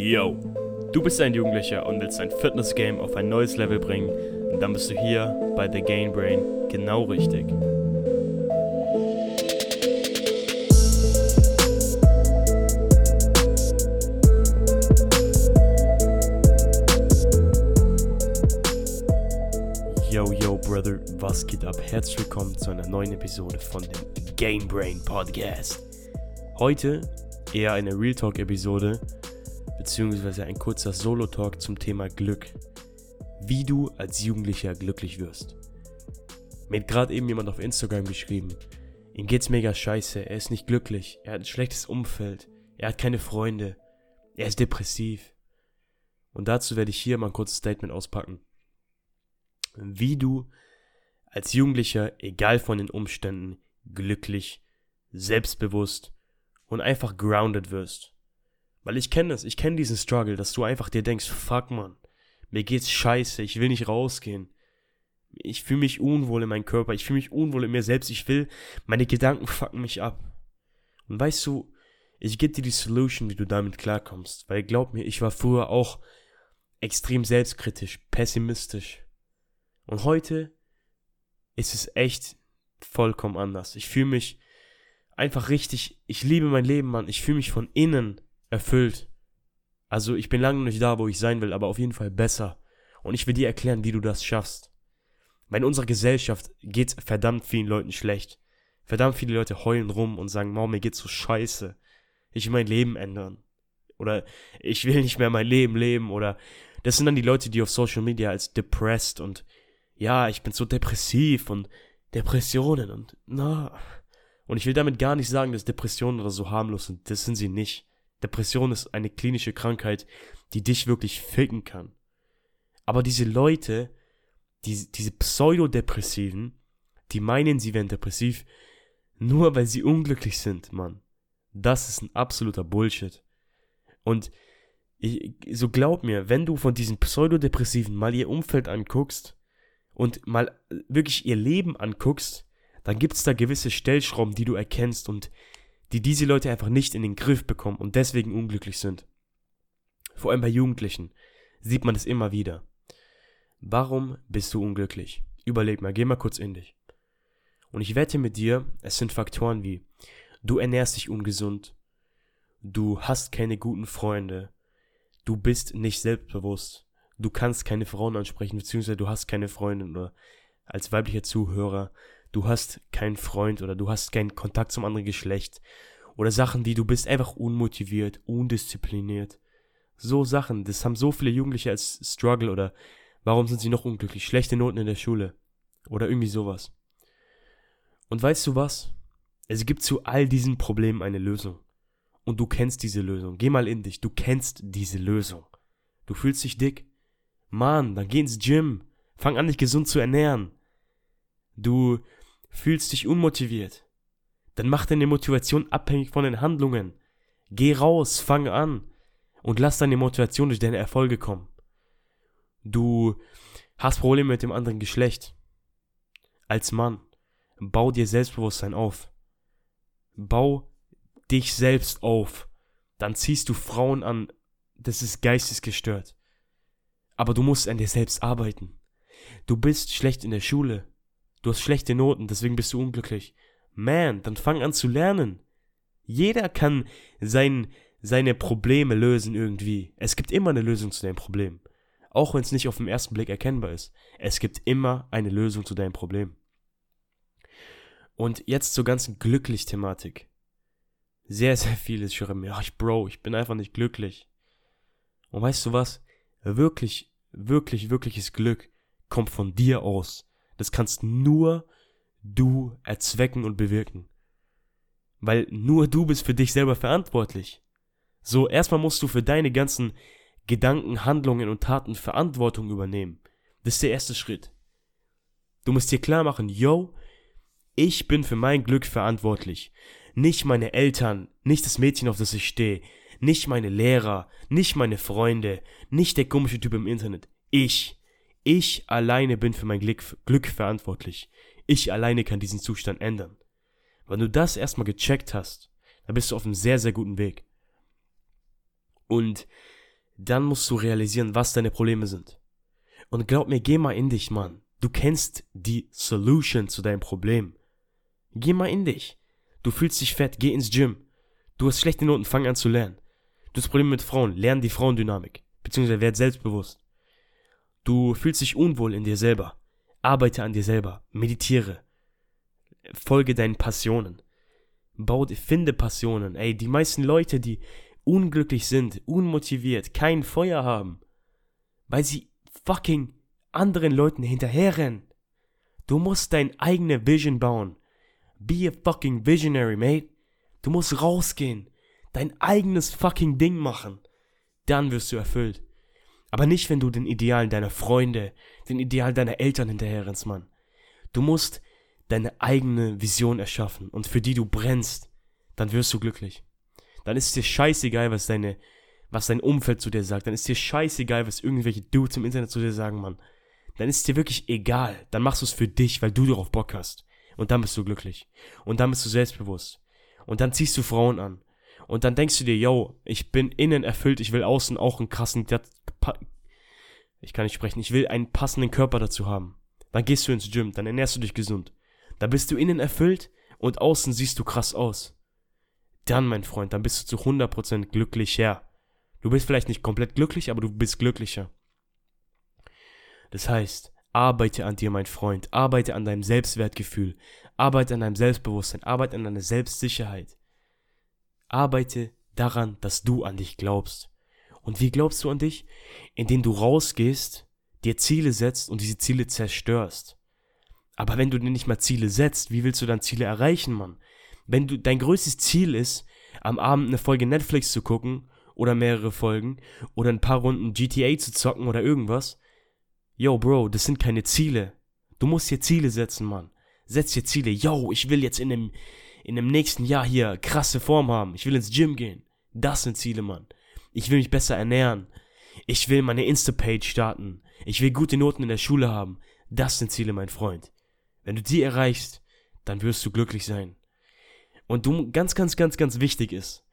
Yo, du bist ein Jugendlicher und willst dein Fitness-Game auf ein neues Level bringen, dann bist du hier bei The Gain Brain genau richtig. Yo, yo, Brother, was geht ab? Herzlich willkommen zu einer neuen Episode von dem Game Brain Podcast. Heute eher eine Real Talk-Episode, beziehungsweise ein kurzer Solo-Talk zum Thema Glück. Wie du als Jugendlicher glücklich wirst. Mir hat gerade eben jemand auf Instagram geschrieben, ihm geht's mega scheiße, er ist nicht glücklich, er hat ein schlechtes Umfeld, er hat keine Freunde, er ist depressiv. Und dazu werde ich hier mal ein kurzes Statement auspacken wie du als Jugendlicher, egal von den Umständen, glücklich, selbstbewusst und einfach grounded wirst. Weil ich kenne das, ich kenne diesen Struggle, dass du einfach dir denkst, fuck man, mir geht's scheiße, ich will nicht rausgehen. Ich fühle mich unwohl in meinem Körper, ich fühle mich unwohl in mir selbst, ich will, meine Gedanken fucken mich ab. Und weißt du, ich gebe dir die Solution, wie du damit klarkommst, weil glaub mir, ich war früher auch extrem selbstkritisch, pessimistisch, und heute ist es echt vollkommen anders. Ich fühle mich einfach richtig, ich liebe mein Leben, Mann. Ich fühle mich von innen erfüllt. Also ich bin lange nicht da, wo ich sein will, aber auf jeden Fall besser. Und ich will dir erklären, wie du das schaffst. Weil in unserer Gesellschaft geht's verdammt vielen Leuten schlecht. Verdammt viele Leute heulen rum und sagen, Mom, mir geht's so scheiße. Ich will mein Leben ändern. Oder ich will nicht mehr mein Leben leben. Oder das sind dann die Leute, die auf Social Media als depressed und ja, ich bin so depressiv und Depressionen und na. Und ich will damit gar nicht sagen, dass Depressionen oder so harmlos sind. Das sind sie nicht. Depression ist eine klinische Krankheit, die dich wirklich ficken kann. Aber diese Leute, die, diese Pseudodepressiven, die meinen, sie wären depressiv, nur weil sie unglücklich sind, Mann. Das ist ein absoluter Bullshit. Und ich, so glaub mir, wenn du von diesen Pseudodepressiven mal ihr Umfeld anguckst, und mal wirklich ihr Leben anguckst, dann gibt es da gewisse Stellschrauben, die du erkennst und die diese Leute einfach nicht in den Griff bekommen und deswegen unglücklich sind. Vor allem bei Jugendlichen sieht man es immer wieder. Warum bist du unglücklich? Überleg mal, geh mal kurz in dich. Und ich wette mit dir, es sind Faktoren wie, du ernährst dich ungesund, du hast keine guten Freunde, du bist nicht selbstbewusst, du kannst keine Frauen ansprechen, beziehungsweise du hast keine Freundin oder als weiblicher Zuhörer, du hast keinen Freund oder du hast keinen Kontakt zum anderen Geschlecht oder Sachen, die du bist einfach unmotiviert, undiszipliniert. So Sachen, das haben so viele Jugendliche als Struggle oder warum sind sie noch unglücklich? Schlechte Noten in der Schule oder irgendwie sowas. Und weißt du was? Es gibt zu all diesen Problemen eine Lösung. Und du kennst diese Lösung. Geh mal in dich, du kennst diese Lösung. Du fühlst dich dick, Mann, dann geh ins Gym. Fang an, dich gesund zu ernähren. Du fühlst dich unmotiviert. Dann mach deine Motivation abhängig von den Handlungen. Geh raus, fang an und lass deine Motivation durch deine Erfolge kommen. Du hast Probleme mit dem anderen Geschlecht. Als Mann, bau dir Selbstbewusstsein auf. Bau dich selbst auf. Dann ziehst du Frauen an. Das ist geistesgestört. Aber du musst an dir selbst arbeiten. Du bist schlecht in der Schule. Du hast schlechte Noten, deswegen bist du unglücklich. Man, dann fang an zu lernen. Jeder kann sein, seine Probleme lösen irgendwie. Es gibt immer eine Lösung zu deinem Problem. Auch wenn es nicht auf den ersten Blick erkennbar ist. Es gibt immer eine Lösung zu deinem Problem. Und jetzt zur ganzen Glücklich-Thematik. Sehr, sehr viele schreiben mir, ja, ich Bro, ich bin einfach nicht glücklich. Und weißt du was? Wirklich, wirklich, wirkliches Glück kommt von dir aus. Das kannst nur du erzwecken und bewirken. Weil nur du bist für dich selber verantwortlich. So, erstmal musst du für deine ganzen Gedanken, Handlungen und Taten Verantwortung übernehmen. Das ist der erste Schritt. Du musst dir klar machen, yo, ich bin für mein Glück verantwortlich. Nicht meine Eltern, nicht das Mädchen, auf das ich stehe, nicht meine Lehrer, nicht meine Freunde, nicht der komische Typ im Internet. Ich. Ich alleine bin für mein Glück, Glück verantwortlich. Ich alleine kann diesen Zustand ändern. Wenn du das erstmal gecheckt hast, dann bist du auf einem sehr, sehr guten Weg. Und dann musst du realisieren, was deine Probleme sind. Und glaub mir, geh mal in dich, Mann. Du kennst die Solution zu deinem Problem. Geh mal in dich. Du fühlst dich fett, geh ins Gym. Du hast schlechte Noten, fang an zu lernen. Du hast Probleme mit Frauen, lern die Frauendynamik. Beziehungsweise werd selbstbewusst. Du fühlst dich unwohl in dir selber. Arbeite an dir selber. Meditiere. Folge deinen Passionen. Bau, finde Passionen. Ey, die meisten Leute, die unglücklich sind, unmotiviert, kein Feuer haben, weil sie fucking anderen Leuten hinterherrennen. Du musst deine eigene Vision bauen. Be a fucking visionary, mate. Du musst rausgehen, dein eigenes fucking Ding machen. Dann wirst du erfüllt. Aber nicht, wenn du den Idealen deiner Freunde, den Idealen deiner Eltern hinterherrennst, Mann. Du musst deine eigene Vision erschaffen und für die du brennst. Dann wirst du glücklich. Dann ist es dir scheißegal, was deine, was dein Umfeld zu dir sagt. Dann ist dir scheißegal, was irgendwelche Dudes im Internet zu dir sagen, Mann. Dann ist es dir wirklich egal. Dann machst du es für dich, weil du darauf Bock hast. Und dann bist du glücklich. Und dann bist du selbstbewusst. Und dann ziehst du Frauen an. Und dann denkst du dir, yo, ich bin innen erfüllt, ich will außen auch einen krassen, ich kann nicht sprechen, ich will einen passenden Körper dazu haben. Dann gehst du ins Gym, dann ernährst du dich gesund. Dann bist du innen erfüllt und außen siehst du krass aus. Dann, mein Freund, dann bist du zu 100% glücklicher. Du bist vielleicht nicht komplett glücklich, aber du bist glücklicher. Das heißt, arbeite an dir, mein Freund, arbeite an deinem Selbstwertgefühl, arbeite an deinem Selbstbewusstsein, arbeite an deiner Selbstsicherheit. Arbeite daran, dass du an dich glaubst. Und wie glaubst du an dich? Indem du rausgehst, dir Ziele setzt und diese Ziele zerstörst. Aber wenn du dir nicht mal Ziele setzt, wie willst du dann Ziele erreichen, Mann? Wenn du dein größtes Ziel ist, am Abend eine Folge Netflix zu gucken oder mehrere Folgen oder ein paar Runden GTA zu zocken oder irgendwas, yo, Bro, das sind keine Ziele. Du musst dir Ziele setzen, Mann. Setz dir Ziele. Yo, ich will jetzt in dem in dem nächsten Jahr hier krasse Form haben. Ich will ins Gym gehen. Das sind Ziele, Mann. Ich will mich besser ernähren. Ich will meine Insta-Page starten. Ich will gute Noten in der Schule haben. Das sind Ziele, mein Freund. Wenn du die erreichst, dann wirst du glücklich sein. Und du, ganz, ganz, ganz, ganz wichtig ist,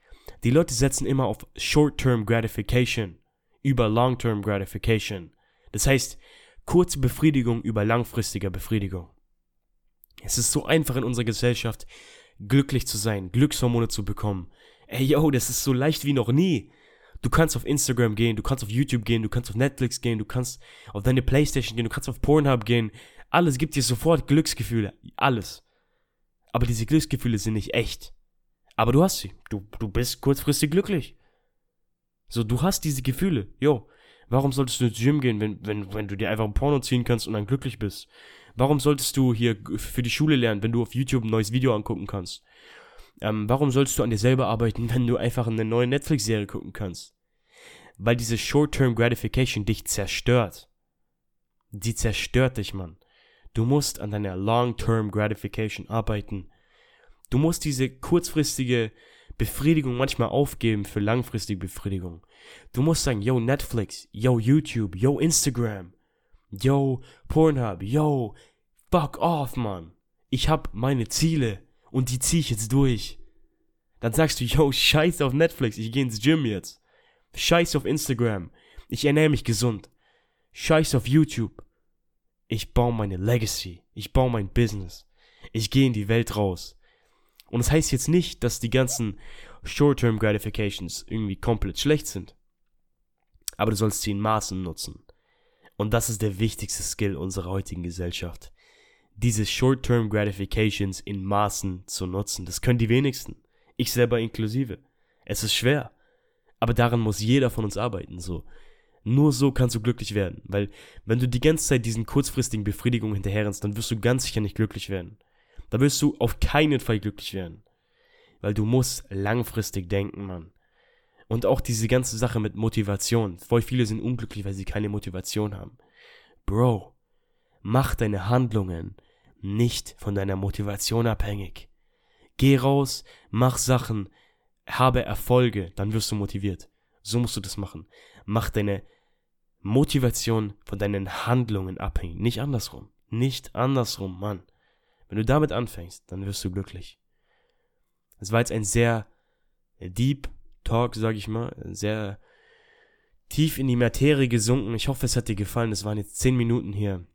die Leute setzen immer auf Short-Term Gratification über Long-Term Gratification. Das heißt, kurze Befriedigung über langfristiger Befriedigung. Es ist so einfach in unserer Gesellschaft, glücklich zu sein, Glückshormone zu bekommen. Ey, yo, das ist so leicht wie noch nie. Du kannst auf Instagram gehen, du kannst auf YouTube gehen, du kannst auf Netflix gehen, du kannst auf deine Playstation gehen, du kannst auf Pornhub gehen. Alles gibt dir sofort Glücksgefühle. Alles. Aber diese Glücksgefühle sind nicht echt. Aber du hast sie. Du, du bist kurzfristig glücklich. So, du hast diese Gefühle. Jo, warum solltest du ins Gym gehen, wenn, wenn, wenn du dir einfach ein Porno ziehen kannst und dann glücklich bist? Warum solltest du hier für die Schule lernen, wenn du auf YouTube ein neues Video angucken kannst? Ähm, warum solltest du an dir selber arbeiten, wenn du einfach eine neue Netflix-Serie gucken kannst? Weil diese Short-Term Gratification dich zerstört. Die zerstört dich, Mann. Du musst an deiner Long-Term Gratification arbeiten. Du musst diese kurzfristige Befriedigung manchmal aufgeben für langfristige Befriedigung. Du musst sagen, yo Netflix, yo YouTube, yo Instagram, yo, Pornhub, yo, fuck off, Mann. Ich hab meine Ziele und die zieh ich jetzt durch. Dann sagst du, yo, scheiß auf Netflix, ich geh ins Gym jetzt. Scheiß auf Instagram, ich ernähre mich gesund. Scheiß auf YouTube. Ich baue meine Legacy, ich baue mein Business. Ich gehe in die Welt raus. Und das heißt jetzt nicht, dass die ganzen Short-Term Gratifications irgendwie komplett schlecht sind. Aber du sollst sie in Maßen nutzen. Und das ist der wichtigste Skill unserer heutigen Gesellschaft. Diese Short-Term Gratifications in Maßen zu nutzen. Das können die wenigsten. Ich selber inklusive. Es ist schwer. Aber daran muss jeder von uns arbeiten, so. Nur so kannst du glücklich werden. Weil, wenn du die ganze Zeit diesen kurzfristigen Befriedigungen hinterherrennst, dann wirst du ganz sicher nicht glücklich werden. Da wirst du auf keinen Fall glücklich werden. Weil du musst langfristig denken, Mann. Und auch diese ganze Sache mit Motivation. Voll viele sind unglücklich, weil sie keine Motivation haben. Bro, mach deine Handlungen nicht von deiner Motivation abhängig. Geh raus, mach Sachen, habe Erfolge, dann wirst du motiviert. So musst du das machen. Mach deine Motivation von deinen Handlungen abhängig. Nicht andersrum. Nicht andersrum, Mann. Wenn du damit anfängst, dann wirst du glücklich. Es war jetzt ein sehr deep Talk, sag ich mal, sehr tief in die Materie gesunken. Ich hoffe, es hat dir gefallen. Es waren jetzt 10 Minuten hier.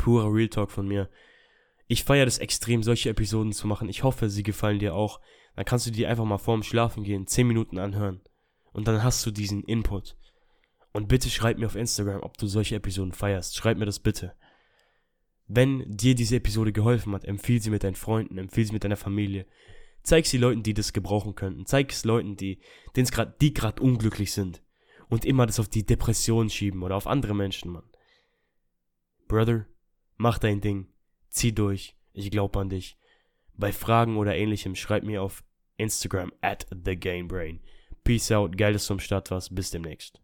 Purer Real Talk von mir. Ich feiere das extrem, solche Episoden zu machen. Ich hoffe, sie gefallen dir auch. Dann kannst du die einfach mal vorm Schlafen gehen, 10 Minuten anhören. Und dann hast du diesen Input. Und bitte schreib mir auf Instagram, ob du solche Episoden feierst. Schreib mir das bitte. Wenn dir diese Episode geholfen hat, empfiehl sie mit deinen Freunden, empfiehl sie mit deiner Familie. Zeig sie Leuten, die das gebrauchen könnten. Zeig es Leuten, die, denen's grad, gerade unglücklich sind. Und immer das auf die Depression schieben oder auf andere Menschen, Mann. Brother, mach dein Ding. Zieh durch. Ich glaub an dich. Bei Fragen oder ähnlichem schreib mir auf Instagram at thegamebrain. Peace out, geil, dass du am Start warst. Bis demnächst.